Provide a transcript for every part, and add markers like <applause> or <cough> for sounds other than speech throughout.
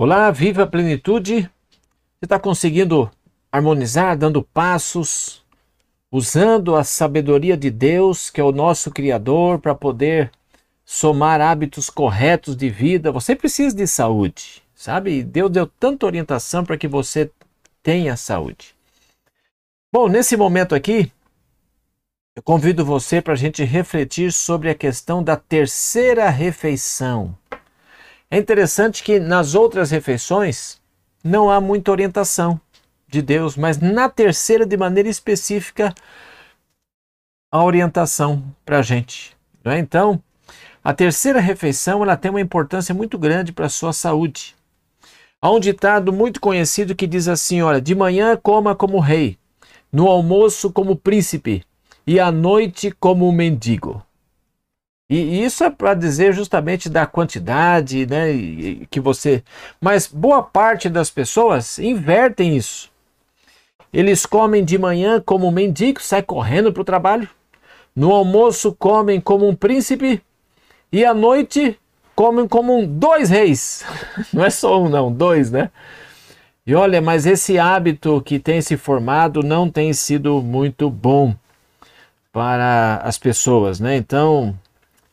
Olá, viva a plenitude. Você está conseguindo harmonizar, dando passos, usando a sabedoria de Deus, que é o nosso Criador, para poder somar hábitos corretos de vida. Você precisa de saúde, sabe? Deus deu tanta orientação para que você tenha saúde. Bom, nesse momento aqui, eu convido você para a gente refletir sobre a questão da terceira refeição. É interessante que nas outras refeições não há muita orientação de Deus, mas na terceira, de maneira específica, a orientação para a gente. É? Então, a terceira refeição ela tem uma importância muito grande para a sua saúde. Há um ditado muito conhecido que diz assim: olha, de manhã coma como rei, no almoço como príncipe e à noite como mendigo. E isso é para dizer justamente da quantidade, né, que você. Mas boa parte das pessoas invertem isso. Eles comem de manhã como um mendigo, sai correndo para o trabalho. No almoço comem como um príncipe e à noite comem como um dois reis. <laughs> Não é só um, não, dois, né? E olha, mas esse hábito que tem se formado não tem sido muito bom para as pessoas, né? Então,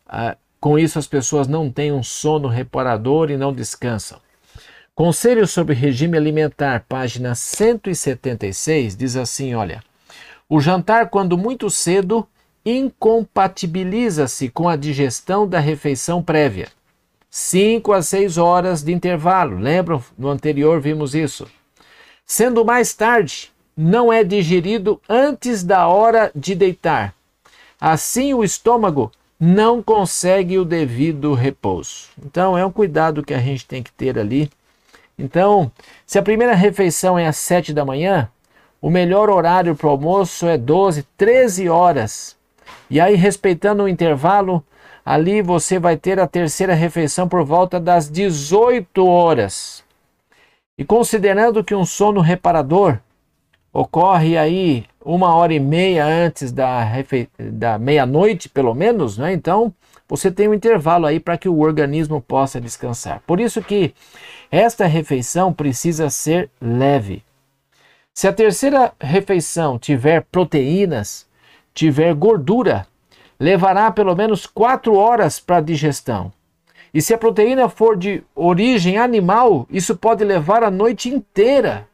ah, com isso, as pessoas não têm um sono reparador e não descansam. Conselho sobre regime alimentar, página 176, diz assim: olha, o jantar, quando muito cedo, incompatibiliza-se com a digestão da refeição prévia. 5 a 6 horas de intervalo, lembram? No anterior vimos isso. Sendo mais tarde, não é digerido antes da hora de deitar. Assim, o estômago não consegue o devido repouso. Então, é um cuidado que a gente tem que ter ali. Então, se a primeira refeição é às 7 da manhã, o melhor horário para o almoço é 12, 13 horas. E aí, respeitando o intervalo, ali você vai ter a terceira refeição por volta das 18 horas. E considerando que um sono reparador ocorre aí uma hora e meia antes da, da meia-noite, pelo menos, né? Então, você tem um intervalo aí para que o organismo possa descansar. Por isso que esta refeição precisa ser leve. Se a terceira refeição tiver proteínas, tiver gordura, levará pelo menos quatro horas para digestão. E se a proteína for de origem animal, isso pode levar a noite inteira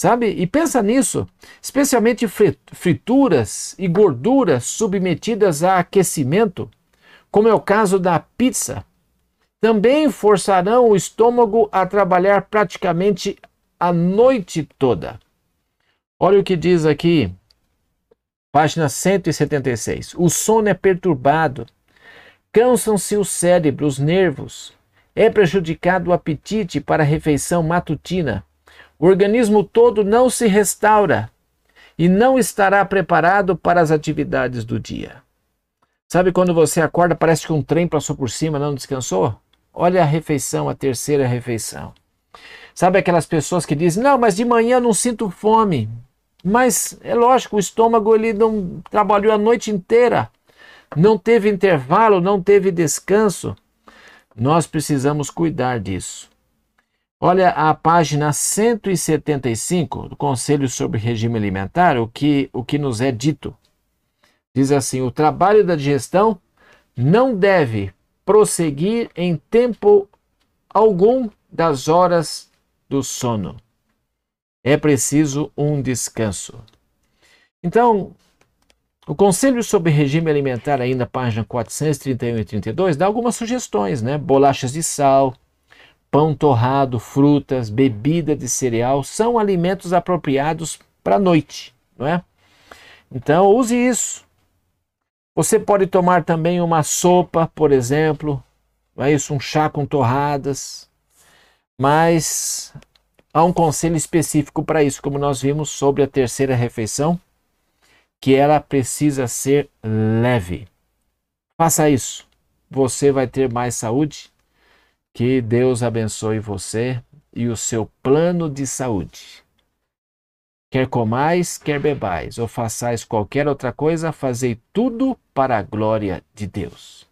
Sabe? E pensa nisso, especialmente frituras e gorduras submetidas a aquecimento, como é o caso da pizza, também forçarão o estômago a trabalhar praticamente a noite toda. Olha o que diz aqui, página 176. O sono é perturbado, cansam-se o cérebro, os nervos, é prejudicado o apetite para a refeição matutina o organismo todo não se restaura e não estará preparado para as atividades do dia. Sabe quando você acorda, parece que um trem passou por cima, não descansou? Olha a refeição, a terceira refeição. Sabe aquelas pessoas que dizem: "Não, mas de manhã não sinto fome". Mas é lógico, o estômago ele não trabalhou a noite inteira. Não teve intervalo, não teve descanso. Nós precisamos cuidar disso. Olha a página 175 do Conselho sobre Regime Alimentar, o que, o que nos é dito. Diz assim: o trabalho da digestão não deve prosseguir em tempo algum das horas do sono. É preciso um descanso. Então, o Conselho sobre Regime Alimentar, ainda página 431 e 32, dá algumas sugestões, né? Bolachas de sal, pão torrado, frutas, bebida de cereal são alimentos apropriados para a noite, não é? Então use isso. Você pode tomar também uma sopa, por exemplo, não é isso, um chá com torradas, mas há um conselho específico para isso, como nós vimos sobre a terceira refeição, que ela precisa ser leve. Faça isso. Você vai ter mais saúde que Deus abençoe você e o seu plano de saúde. Quer comais, quer bebais, ou façais qualquer outra coisa, fazei tudo para a glória de Deus.